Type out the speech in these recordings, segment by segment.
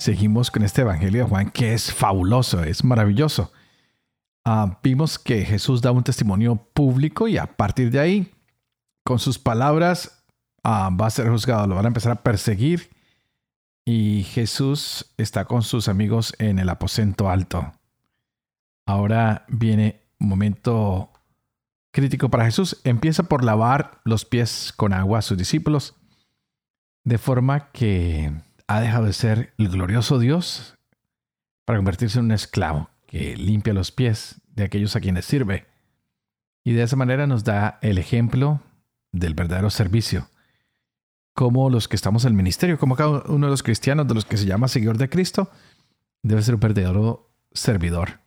Seguimos con este Evangelio de Juan que es fabuloso, es maravilloso. Ah, vimos que Jesús da un testimonio público y a partir de ahí, con sus palabras, ah, va a ser juzgado, lo van a empezar a perseguir y Jesús está con sus amigos en el aposento alto. Ahora viene un momento crítico para Jesús. Empieza por lavar los pies con agua a sus discípulos, de forma que ha dejado de ser el glorioso Dios para convertirse en un esclavo que limpia los pies de aquellos a quienes sirve. Y de esa manera nos da el ejemplo del verdadero servicio como los que estamos en el ministerio, como cada uno de los cristianos, de los que se llama seguidor de Cristo, debe ser un verdadero servidor.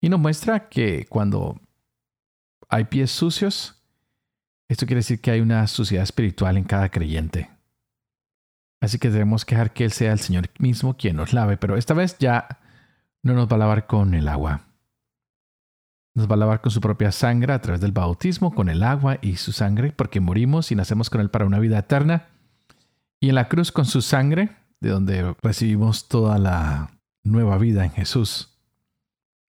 Y nos muestra que cuando hay pies sucios, esto quiere decir que hay una suciedad espiritual en cada creyente. Así que debemos dejar que Él sea el Señor mismo quien nos lave, pero esta vez ya no nos va a lavar con el agua. Nos va a lavar con su propia sangre a través del bautismo, con el agua y su sangre, porque morimos y nacemos con Él para una vida eterna. Y en la cruz con su sangre, de donde recibimos toda la nueva vida en Jesús.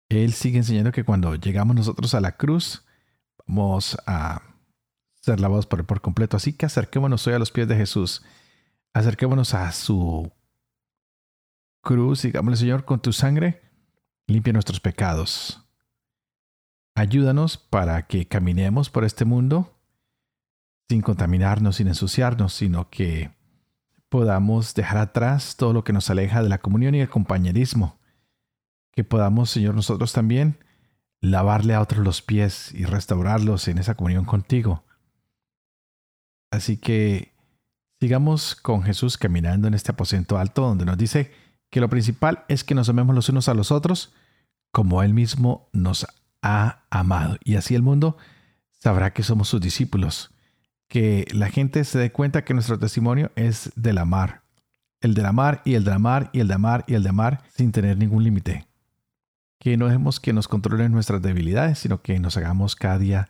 Él sigue enseñando que cuando llegamos nosotros a la cruz, vamos a ser lavados por, por completo. Así que acerquémonos hoy a los pies de Jesús. Acerquémonos a su cruz. Digámosle, Señor, con tu sangre, limpia nuestros pecados. Ayúdanos para que caminemos por este mundo sin contaminarnos, sin ensuciarnos, sino que podamos dejar atrás todo lo que nos aleja de la comunión y el compañerismo. Que podamos, Señor, nosotros también lavarle a otros los pies y restaurarlos en esa comunión contigo. Así que sigamos con Jesús caminando en este aposento alto donde nos dice que lo principal es que nos amemos los unos a los otros como Él mismo nos ha amado. Y así el mundo sabrá que somos sus discípulos. Que la gente se dé cuenta que nuestro testimonio es del amar. El del amar y el del amar y el de amar y el de amar sin tener ningún límite. Que no dejemos que nos controlen nuestras debilidades, sino que nos hagamos cada día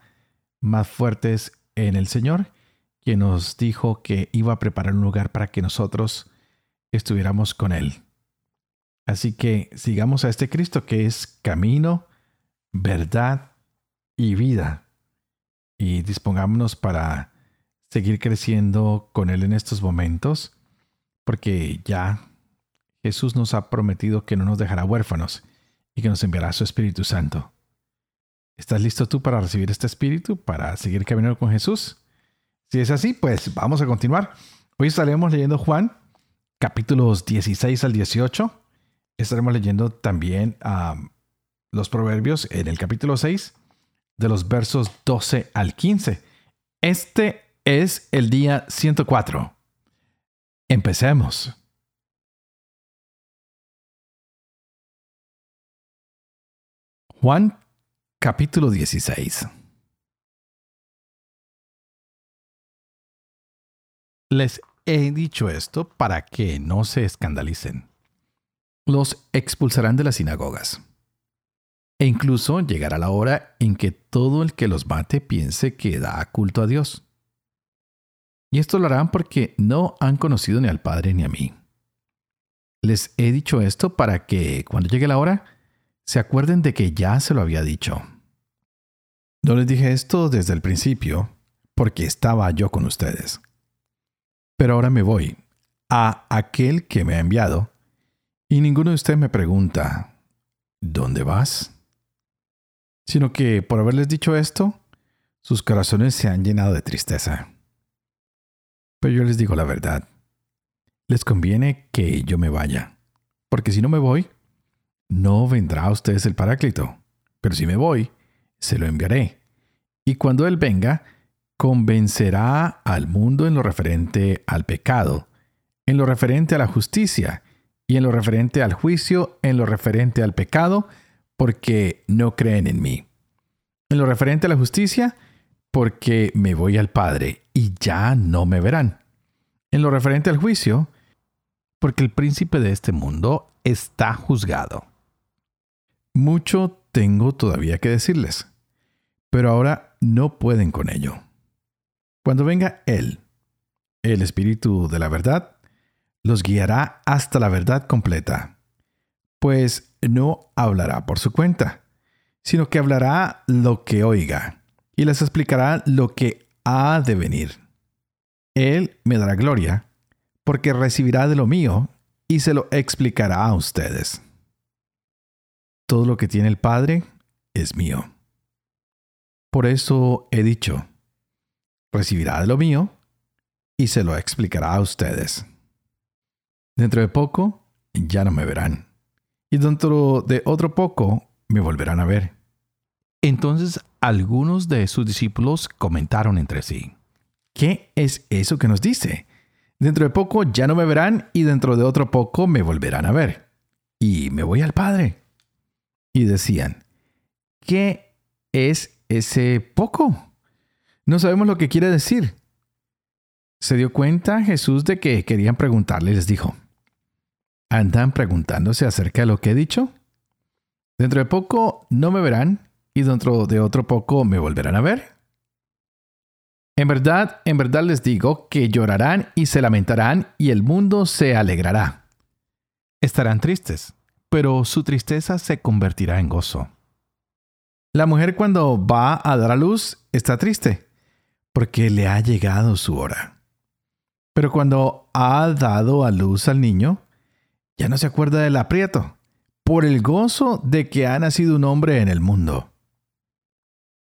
más fuertes en el Señor, quien nos dijo que iba a preparar un lugar para que nosotros estuviéramos con Él. Así que sigamos a este Cristo que es camino, verdad y vida. Y dispongámonos para seguir creciendo con Él en estos momentos, porque ya Jesús nos ha prometido que no nos dejará huérfanos y que nos enviará su Espíritu Santo. ¿Estás listo tú para recibir este Espíritu, para seguir caminando con Jesús? Si es así, pues vamos a continuar. Hoy estaremos leyendo Juan, capítulos 16 al 18. Estaremos leyendo también a los proverbios en el capítulo 6, de los versos 12 al 15. Este es el día 104. Empecemos. Juan capítulo 16. Les he dicho esto para que no se escandalicen. Los expulsarán de las sinagogas e incluso llegará la hora en que todo el que los mate piense que da culto a Dios. Y esto lo harán porque no han conocido ni al Padre ni a mí. Les he dicho esto para que, cuando llegue la hora, se acuerden de que ya se lo había dicho. No les dije esto desde el principio, porque estaba yo con ustedes. Pero ahora me voy a aquel que me ha enviado, y ninguno de ustedes me pregunta, ¿dónde vas? sino que por haberles dicho esto, sus corazones se han llenado de tristeza. Pero yo les digo la verdad, les conviene que yo me vaya, porque si no me voy, no vendrá a ustedes el Paráclito, pero si me voy, se lo enviaré. Y cuando Él venga, convencerá al mundo en lo referente al pecado, en lo referente a la justicia, y en lo referente al juicio, en lo referente al pecado, porque no creen en mí. En lo referente a la justicia, porque me voy al Padre y ya no me verán. En lo referente al juicio, porque el príncipe de este mundo está juzgado. Mucho tengo todavía que decirles, pero ahora no pueden con ello. Cuando venga Él, el Espíritu de la verdad, los guiará hasta la verdad completa, pues no hablará por su cuenta, sino que hablará lo que oiga y les explicará lo que ha de venir. Él me dará gloria, porque recibirá de lo mío y se lo explicará a ustedes. Todo lo que tiene el Padre es mío. Por eso he dicho, recibirá de lo mío y se lo explicará a ustedes. Dentro de poco ya no me verán, y dentro de otro poco me volverán a ver. Entonces algunos de sus discípulos comentaron entre sí, ¿qué es eso que nos dice? Dentro de poco ya no me verán y dentro de otro poco me volverán a ver. Y me voy al Padre. Y decían, ¿qué es ese poco? No sabemos lo que quiere decir. Se dio cuenta Jesús de que querían preguntarle y les dijo, ¿andan preguntándose acerca de lo que he dicho? Dentro de poco no me verán y dentro de otro poco me volverán a ver. En verdad, en verdad les digo que llorarán y se lamentarán y el mundo se alegrará. Estarán tristes, pero su tristeza se convertirá en gozo. La mujer cuando va a dar a luz está triste, porque le ha llegado su hora. Pero cuando ha dado a luz al niño, ya no se acuerda del aprieto, por el gozo de que ha nacido un hombre en el mundo.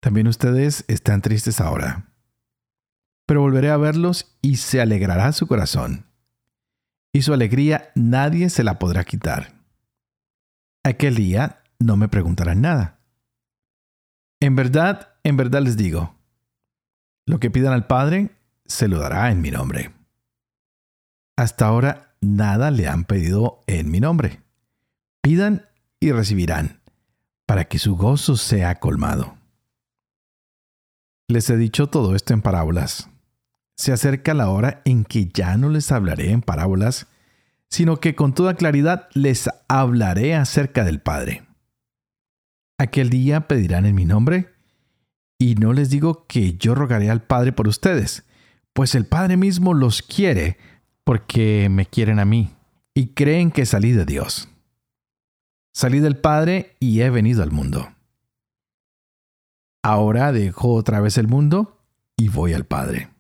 También ustedes están tristes ahora. Pero volveré a verlos y se alegrará su corazón. Y su alegría nadie se la podrá quitar. Aquel día no me preguntarán nada. En verdad, en verdad les digo, lo que pidan al Padre, se lo dará en mi nombre. Hasta ahora nada le han pedido en mi nombre. Pidan y recibirán, para que su gozo sea colmado. Les he dicho todo esto en parábolas. Se acerca la hora en que ya no les hablaré en parábolas, sino que con toda claridad les hablaré acerca del Padre. Aquel día pedirán en mi nombre, y no les digo que yo rogaré al Padre por ustedes, pues el Padre mismo los quiere porque me quieren a mí y creen que salí de Dios. Salí del Padre y he venido al mundo. Ahora dejo otra vez el mundo y voy al Padre.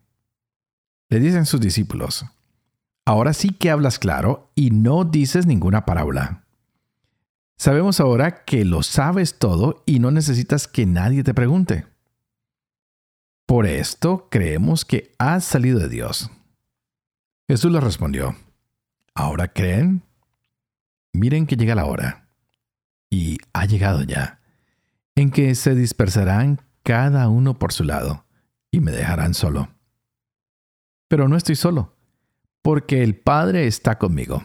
Le dicen sus discípulos, ahora sí que hablas claro y no dices ninguna parábola. Sabemos ahora que lo sabes todo y no necesitas que nadie te pregunte. Por esto creemos que has salido de Dios. Jesús le respondió, ¿ahora creen? Miren que llega la hora. Y ha llegado ya en que se dispersarán cada uno por su lado y me dejarán solo. Pero no estoy solo, porque el Padre está conmigo.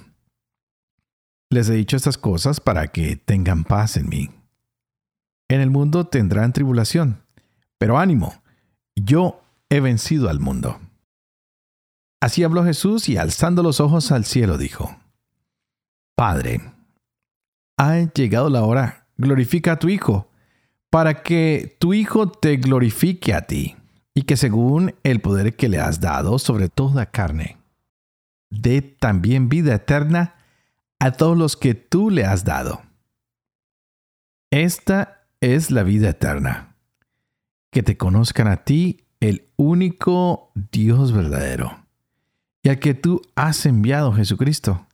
Les he dicho estas cosas para que tengan paz en mí. En el mundo tendrán tribulación, pero ánimo, yo he vencido al mundo. Así habló Jesús y alzando los ojos al cielo dijo, Padre, ha llegado la hora, glorifica a tu Hijo para que tu Hijo te glorifique a ti, y que según el poder que le has dado sobre toda carne, dé también vida eterna a todos los que tú le has dado. Esta es la vida eterna, que te conozcan a ti, el único Dios verdadero, y al que tú has enviado Jesucristo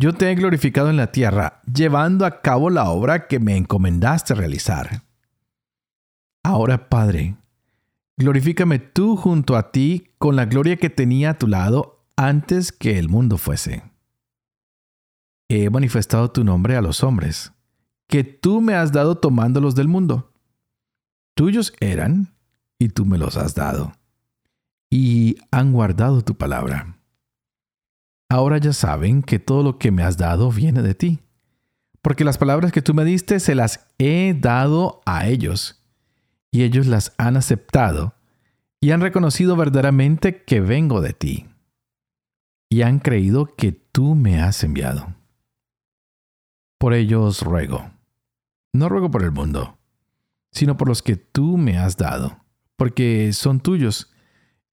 yo te he glorificado en la tierra, llevando a cabo la obra que me encomendaste realizar. Ahora, Padre, glorifícame tú junto a ti con la gloria que tenía a tu lado antes que el mundo fuese. He manifestado tu nombre a los hombres, que tú me has dado tomándolos del mundo. Tuyos eran, y tú me los has dado, y han guardado tu palabra. Ahora ya saben que todo lo que me has dado viene de ti, porque las palabras que tú me diste se las he dado a ellos, y ellos las han aceptado, y han reconocido verdaderamente que vengo de ti, y han creído que tú me has enviado. Por ellos ruego. No ruego por el mundo, sino por los que tú me has dado, porque son tuyos,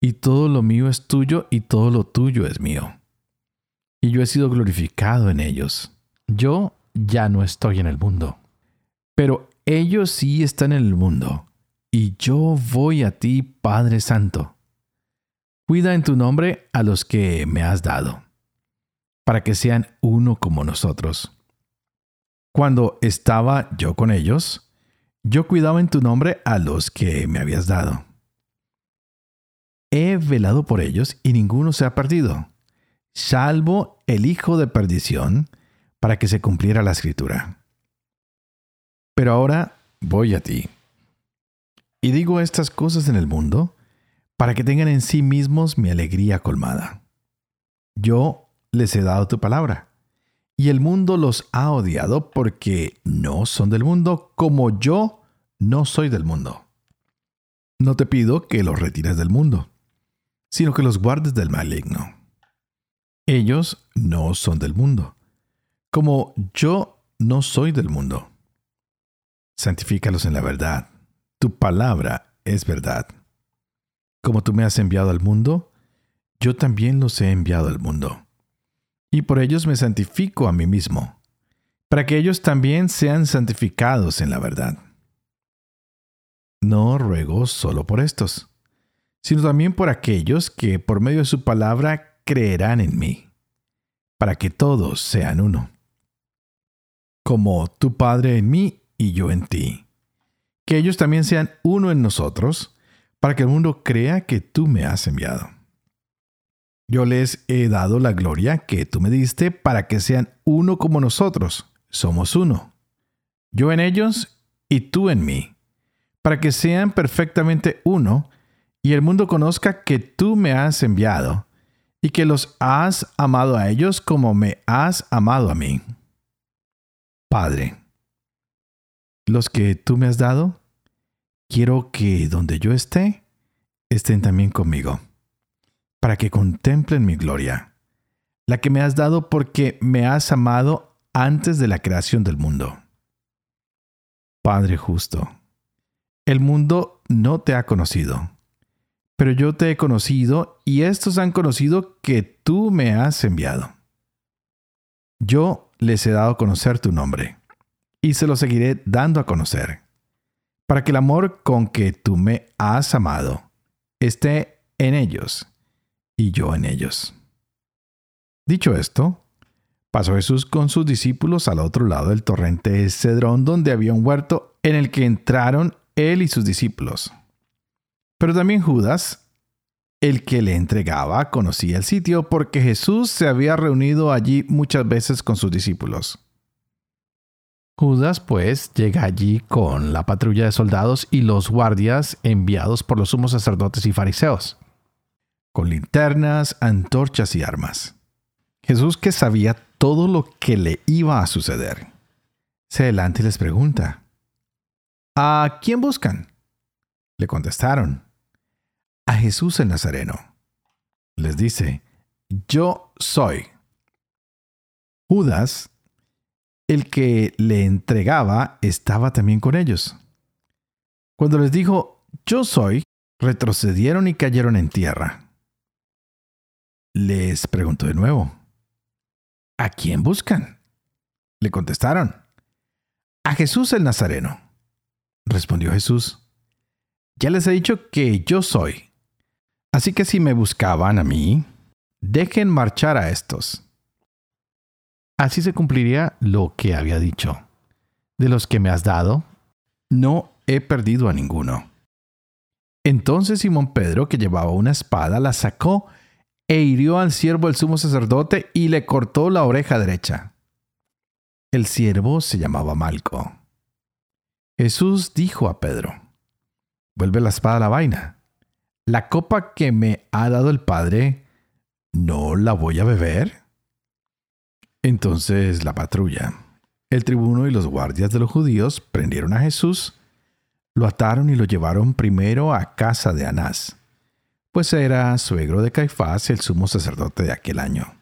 y todo lo mío es tuyo, y todo lo tuyo es mío. Y yo he sido glorificado en ellos. Yo ya no estoy en el mundo, pero ellos sí están en el mundo, y yo voy a ti, Padre Santo. Cuida en tu nombre a los que me has dado, para que sean uno como nosotros cuando estaba yo con ellos, yo cuidaba en tu nombre a los que me habías dado. He velado por ellos y ninguno se ha perdido, salvo el hijo de perdición, para que se cumpliera la escritura. Pero ahora voy a ti. Y digo estas cosas en el mundo, para que tengan en sí mismos mi alegría colmada. Yo les he dado tu palabra y el mundo los ha odiado porque no son del mundo como yo no soy del mundo. No te pido que los retires del mundo, sino que los guardes del maligno. Ellos no son del mundo, como yo no soy del mundo. Santifícalos en la verdad. Tu palabra es verdad. Como tú me has enviado al mundo, yo también los he enviado al mundo y por ellos me santifico a mí mismo, para que ellos también sean santificados en la verdad. No ruego solo por estos, sino también por aquellos que por medio de su palabra creerán en mí, para que todos sean uno. Como tu Padre en mí y yo en ti. Que ellos también sean uno en nosotros, para que el mundo crea que tú me has enviado. Yo les he dado la gloria que tú me diste para que sean uno como nosotros. Somos uno. Yo en ellos y tú en mí, para que sean perfectamente uno y el mundo conozca que tú me has enviado y que los has amado a ellos como me has amado a mí. Padre, los que tú me has dado, quiero que donde yo esté, estén también conmigo para que contemplen mi gloria, la que me has dado porque me has amado antes de la creación del mundo. Padre justo, el mundo no te ha conocido, pero yo te he conocido y estos han conocido que tú me has enviado. Yo les he dado a conocer tu nombre, y se lo seguiré dando a conocer, para que el amor con que tú me has amado esté en ellos y yo en ellos. Dicho esto, pasó Jesús con sus discípulos al otro lado del torrente Cedrón, donde había un huerto en el que entraron él y sus discípulos. Pero también Judas, el que le entregaba, conocía el sitio porque Jesús se había reunido allí muchas veces con sus discípulos. Judas pues llega allí con la patrulla de soldados y los guardias enviados por los sumos sacerdotes y fariseos con linternas, antorchas y armas. Jesús que sabía todo lo que le iba a suceder, se adelanta y les pregunta, ¿A quién buscan? Le contestaron, a Jesús el Nazareno. Les dice, yo soy. Judas, el que le entregaba, estaba también con ellos. Cuando les dijo, yo soy, retrocedieron y cayeron en tierra les preguntó de nuevo, ¿a quién buscan? Le contestaron, a Jesús el Nazareno. Respondió Jesús, ya les he dicho que yo soy. Así que si me buscaban a mí, dejen marchar a estos. Así se cumpliría lo que había dicho. De los que me has dado, no he perdido a ninguno. Entonces Simón Pedro, que llevaba una espada, la sacó e hirió al siervo el sumo sacerdote y le cortó la oreja derecha. El siervo se llamaba Malco. Jesús dijo a Pedro, vuelve la espada a la vaina. La copa que me ha dado el Padre, ¿no la voy a beber? Entonces la patrulla, el tribuno y los guardias de los judíos prendieron a Jesús, lo ataron y lo llevaron primero a casa de Anás, pues era suegro de Caifás, el sumo sacerdote de aquel año.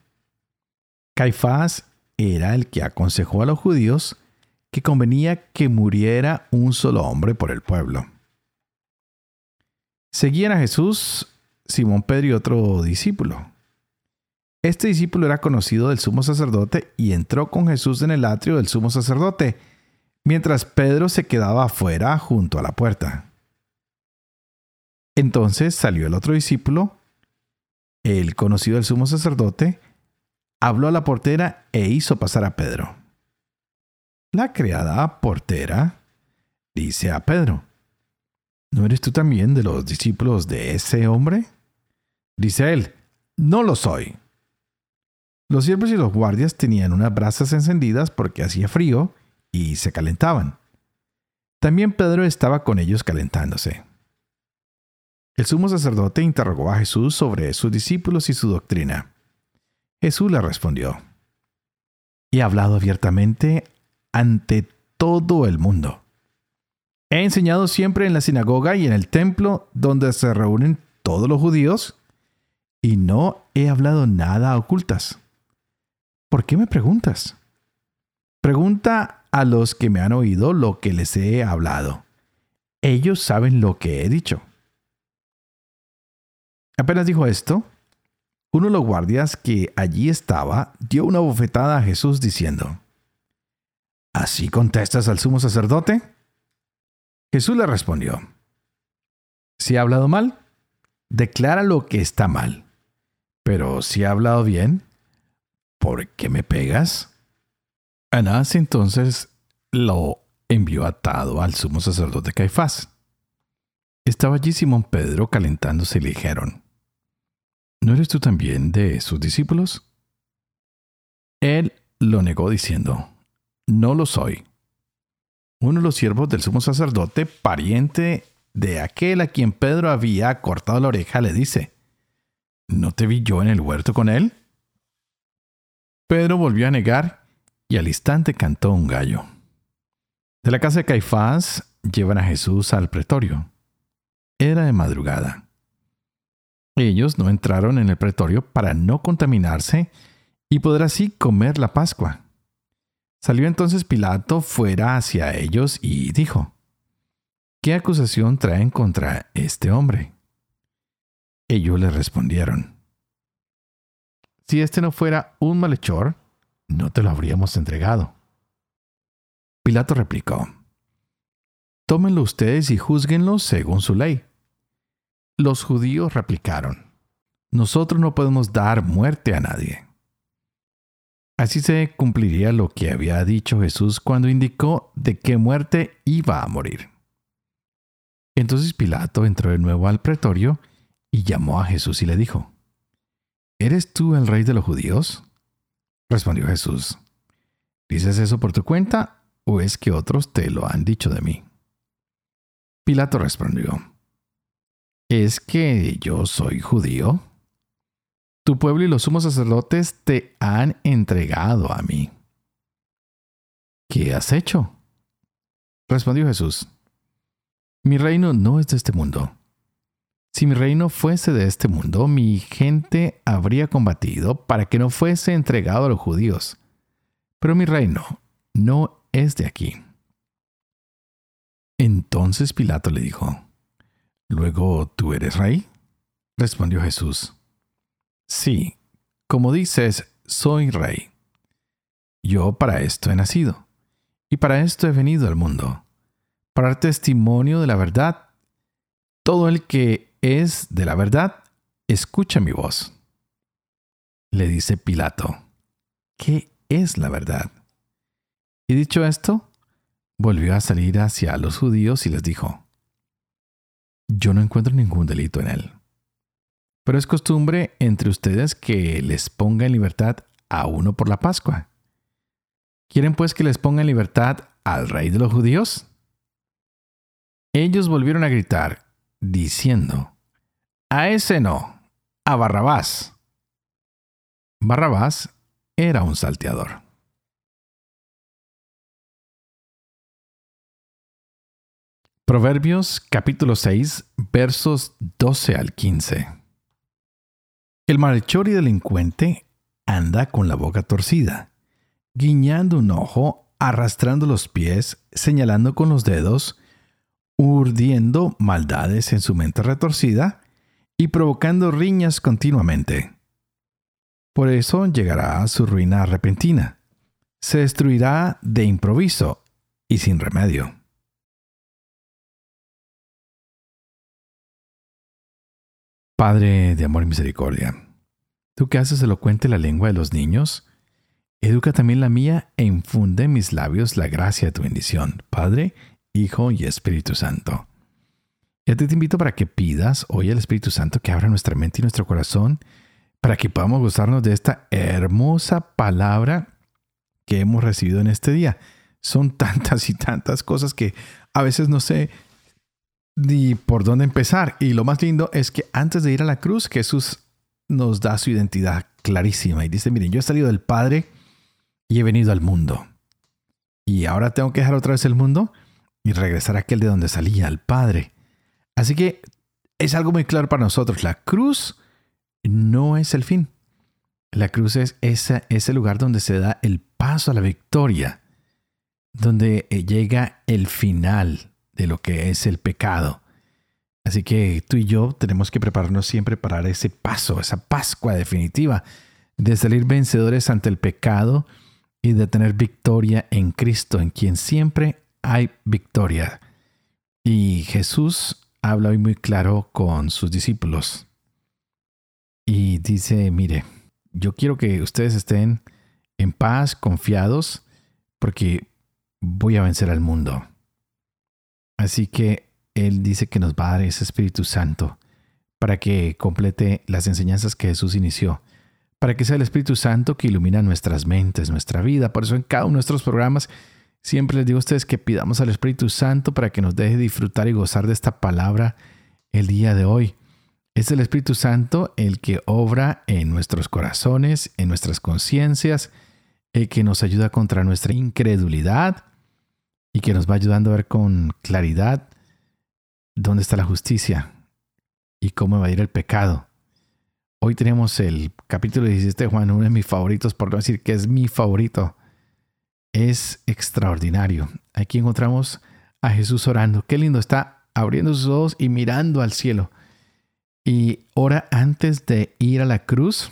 Caifás era el que aconsejó a los judíos que convenía que muriera un solo hombre por el pueblo. Seguían a Jesús Simón Pedro y otro discípulo. Este discípulo era conocido del sumo sacerdote y entró con Jesús en el atrio del sumo sacerdote, mientras Pedro se quedaba afuera junto a la puerta. Entonces salió el otro discípulo, el conocido del sumo sacerdote, habló a la portera e hizo pasar a Pedro. La criada portera dice a Pedro, ¿no eres tú también de los discípulos de ese hombre? Dice él, no lo soy. Los siervos y los guardias tenían unas brasas encendidas porque hacía frío y se calentaban. También Pedro estaba con ellos calentándose. El sumo sacerdote interrogó a Jesús sobre sus discípulos y su doctrina. Jesús le respondió, He hablado abiertamente ante todo el mundo. He enseñado siempre en la sinagoga y en el templo donde se reúnen todos los judíos, y no he hablado nada a ocultas. ¿Por qué me preguntas? Pregunta a los que me han oído lo que les he hablado. Ellos saben lo que he dicho. Apenas dijo esto, uno de los guardias que allí estaba dio una bofetada a Jesús diciendo, ¿Así contestas al sumo sacerdote? Jesús le respondió, si ha hablado mal, declara lo que está mal. Pero si ha hablado bien, ¿por qué me pegas? Anás entonces lo envió atado al sumo sacerdote Caifás. Estaba allí Simón Pedro calentándose y le dijeron, ¿no eres tú también de sus discípulos? Él lo negó diciendo, no lo soy. Uno de los siervos del sumo sacerdote, pariente de aquel a quien Pedro había cortado la oreja, le dice, ¿no te vi yo en el huerto con él? Pedro volvió a negar y al instante cantó un gallo. De la casa de Caifás llevan a Jesús al pretorio. Era de madrugada. Ellos no entraron en el pretorio para no contaminarse y poder así comer la Pascua. Salió entonces Pilato fuera hacia ellos y dijo, ¿Qué acusación traen contra este hombre? Ellos le respondieron, Si este no fuera un malhechor, no te lo habríamos entregado. Pilato replicó, Tómenlo ustedes y juzguenlo según su ley. Los judíos replicaron, Nosotros no podemos dar muerte a nadie. Así se cumpliría lo que había dicho Jesús cuando indicó de qué muerte iba a morir. Entonces Pilato entró de nuevo al pretorio y llamó a Jesús y le dijo, ¿Eres tú el rey de los judíos? Respondió Jesús, ¿dices eso por tu cuenta o es que otros te lo han dicho de mí? Pilato respondió, ¿es que yo soy judío? Tu pueblo y los sumos sacerdotes te han entregado a mí. ¿Qué has hecho? Respondió Jesús, mi reino no es de este mundo. Si mi reino fuese de este mundo, mi gente habría combatido para que no fuese entregado a los judíos. Pero mi reino no es de aquí. Entonces Pilato le dijo, ¿Luego tú eres rey? Respondió Jesús, Sí, como dices, soy rey. Yo para esto he nacido, y para esto he venido al mundo, para dar testimonio de la verdad. Todo el que es de la verdad, escucha mi voz. Le dice Pilato, ¿qué es la verdad? Y dicho esto, volvió a salir hacia los judíos y les dijo, yo no encuentro ningún delito en él. Pero es costumbre entre ustedes que les ponga en libertad a uno por la Pascua. ¿Quieren pues que les ponga en libertad al rey de los judíos? Ellos volvieron a gritar, diciendo, A ese no, a Barrabás. Barrabás era un salteador. Proverbios capítulo 6 versos 12 al 15. El malhechor y delincuente anda con la boca torcida, guiñando un ojo, arrastrando los pies, señalando con los dedos, urdiendo maldades en su mente retorcida y provocando riñas continuamente. Por eso llegará a su ruina repentina. Se destruirá de improviso y sin remedio. Padre de amor y misericordia, tú que haces elocuente la lengua de los niños, educa también la mía e infunde en mis labios la gracia de tu bendición, Padre, Hijo y Espíritu Santo. Y a ti te invito para que pidas hoy al Espíritu Santo que abra nuestra mente y nuestro corazón para que podamos gozarnos de esta hermosa palabra que hemos recibido en este día. Son tantas y tantas cosas que a veces no sé ni por dónde empezar. Y lo más lindo es que antes de ir a la cruz, Jesús nos da su identidad clarísima y dice, miren, yo he salido del Padre y he venido al mundo. Y ahora tengo que dejar otra vez el mundo y regresar a aquel de donde salía, al Padre. Así que es algo muy claro para nosotros. La cruz no es el fin. La cruz es ese, ese lugar donde se da el paso a la victoria, donde eh, llega el final de lo que es el pecado. Así que tú y yo tenemos que prepararnos siempre para ese paso, esa Pascua definitiva, de salir vencedores ante el pecado y de tener victoria en Cristo, en quien siempre hay victoria. Y Jesús habla hoy muy claro con sus discípulos y dice, mire, yo quiero que ustedes estén en paz, confiados, porque voy a vencer al mundo. Así que Él dice que nos va a dar ese Espíritu Santo para que complete las enseñanzas que Jesús inició, para que sea el Espíritu Santo que ilumina nuestras mentes, nuestra vida. Por eso en cada uno de nuestros programas siempre les digo a ustedes que pidamos al Espíritu Santo para que nos deje disfrutar y gozar de esta palabra el día de hoy. Es el Espíritu Santo el que obra en nuestros corazones, en nuestras conciencias, el que nos ayuda contra nuestra incredulidad, y que nos va ayudando a ver con claridad dónde está la justicia y cómo va a ir el pecado. Hoy tenemos el capítulo 17 de Juan, uno de mis favoritos, por no decir que es mi favorito. Es extraordinario. Aquí encontramos a Jesús orando. Qué lindo, está abriendo sus ojos y mirando al cielo. Y ora antes de ir a la cruz.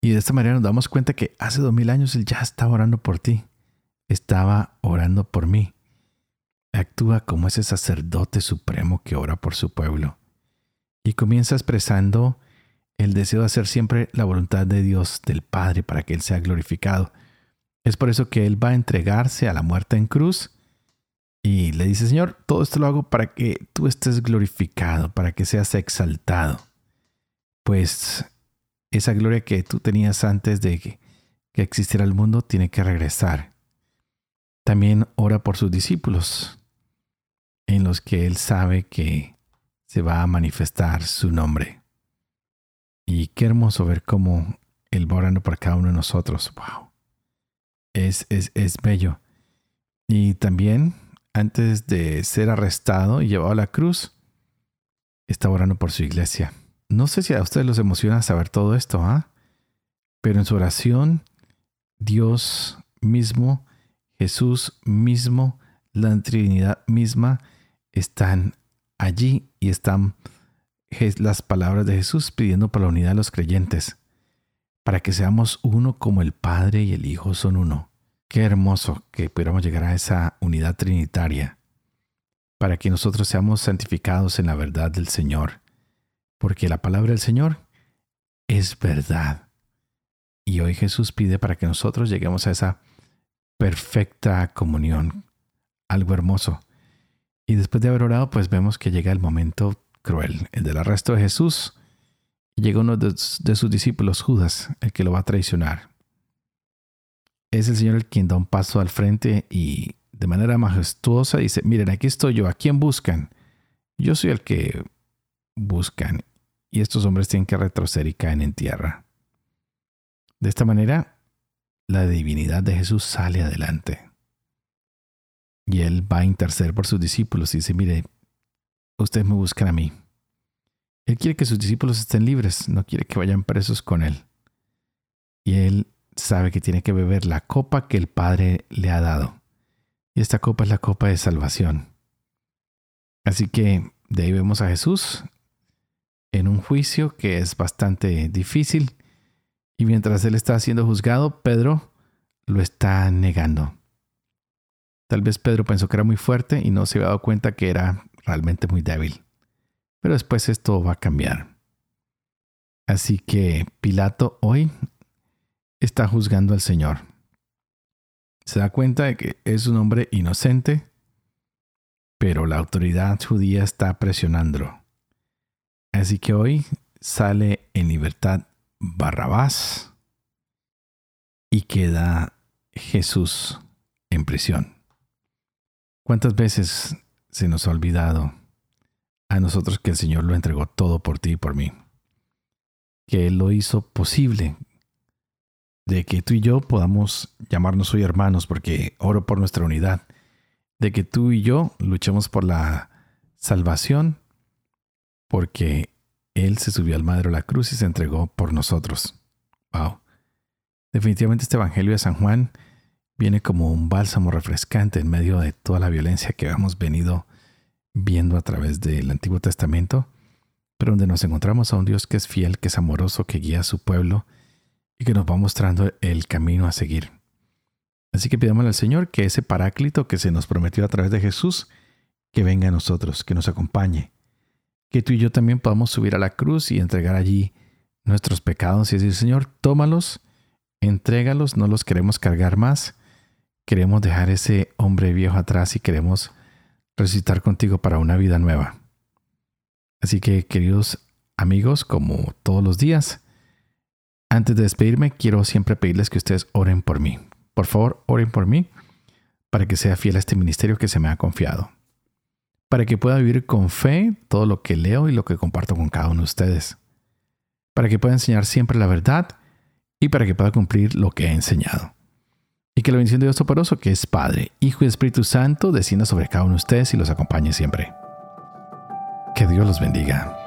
Y de esta manera nos damos cuenta que hace dos mil años Él ya estaba orando por ti estaba orando por mí. Actúa como ese sacerdote supremo que ora por su pueblo. Y comienza expresando el deseo de hacer siempre la voluntad de Dios, del Padre, para que Él sea glorificado. Es por eso que Él va a entregarse a la muerte en cruz y le dice, Señor, todo esto lo hago para que tú estés glorificado, para que seas exaltado. Pues esa gloria que tú tenías antes de que, existiera el mundo tiene que regresar también ora por sus discípulos, en los que él sabe que se va a manifestar su nombre. Y qué hermoso ver cómo él va orando por cada uno de nosotros. ¡Wow! Es, es, es bello. Y también, antes de ser arrestado y llevado a la cruz, está orando por su iglesia. No sé si a ustedes los emociona saber todo esto, ¿ah? Pero en su oración, Dios mismo Jesús mismo, la Trinidad misma, están allí y están las palabras de Jesús pidiendo por la unidad de los creyentes, para que seamos uno como el Padre y el Hijo son uno. Qué hermoso que pudiéramos llegar a esa unidad trinitaria, para que nosotros seamos santificados en la verdad del Señor, porque la palabra del Señor es verdad. Y hoy Jesús pide para que nosotros lleguemos a esa perfecta comunión, algo hermoso. Y después de haber orado, pues vemos que llega el momento cruel, el del arresto de Jesús. Llega uno de, sus discípulos, Judas, el que lo va a traicionar. Es el Señor el quien da un paso al frente y de manera majestuosa dice, miren, aquí estoy yo, ¿a quién buscan? Yo soy el que buscan. Y estos hombres tienen que retroceder y caen en tierra. De esta manera, la divinidad de Jesús sale adelante. Y él va a interceder por sus discípulos y dice, mire, ustedes me buscan a mí. Él quiere que sus discípulos estén libres, no quiere que vayan presos con él. Y él sabe que tiene que beber la copa que el Padre le ha dado. Y esta copa es la copa de salvación. Así que de ahí vemos a Jesús en un juicio que es bastante difícil. Y mientras él está siendo juzgado, Pedro lo está negando. Tal vez Pedro pensó que era muy fuerte y no se había dado cuenta que era realmente muy débil. Pero después esto va a cambiar. Así que Pilato hoy está juzgando al Señor. Se da cuenta de que es un hombre inocente, pero la autoridad judía está presionándolo. Así que hoy sale en libertad Barrabás y queda Jesús en prisión. ¿Cuántas veces se nos ha olvidado a nosotros que el Señor lo entregó todo por ti y por mí? Que Él lo hizo posible de que tú y yo podamos llamarnos hoy hermanos porque oro por nuestra unidad, de que tú y yo luchemos por la salvación porque Él se subió al madero de la cruz y se entregó por nosotros. Wow. Definitivamente este Evangelio de San Juan viene como un bálsamo refrescante en medio de toda la violencia que hemos venido viendo a través del Antiguo Testamento, pero donde nos encontramos a un Dios que es fiel, que es amoroso, que guía a su pueblo y que nos va mostrando el camino a seguir. Así que pidamos al Señor que ese paráclito que se nos prometió a través de Jesús, que venga a nosotros, que nos acompañe, que tú y yo también podamos subir a la cruz y entregar allí nuestros pecados y decir, Señor, tómalos, entrégalos, no los queremos cargar más, Queremos dejar ese hombre viejo atrás y queremos resucitar contigo para una vida nueva. Así que, queridos amigos, como todos los días, antes de despedirme, quiero siempre pedirles que ustedes oren por mí. Por favor, oren por mí para que sea fiel a este ministerio que se me ha confiado. Para que pueda vivir con fe todo lo que leo y lo que comparto con cada uno de ustedes. Para que pueda enseñar siempre la verdad y para que pueda cumplir lo que he enseñado. Y que la bendición de Dios Toporoso, que es Padre, Hijo y Espíritu Santo, descienda sobre cada uno de ustedes y los acompañe siempre. Que Dios los bendiga.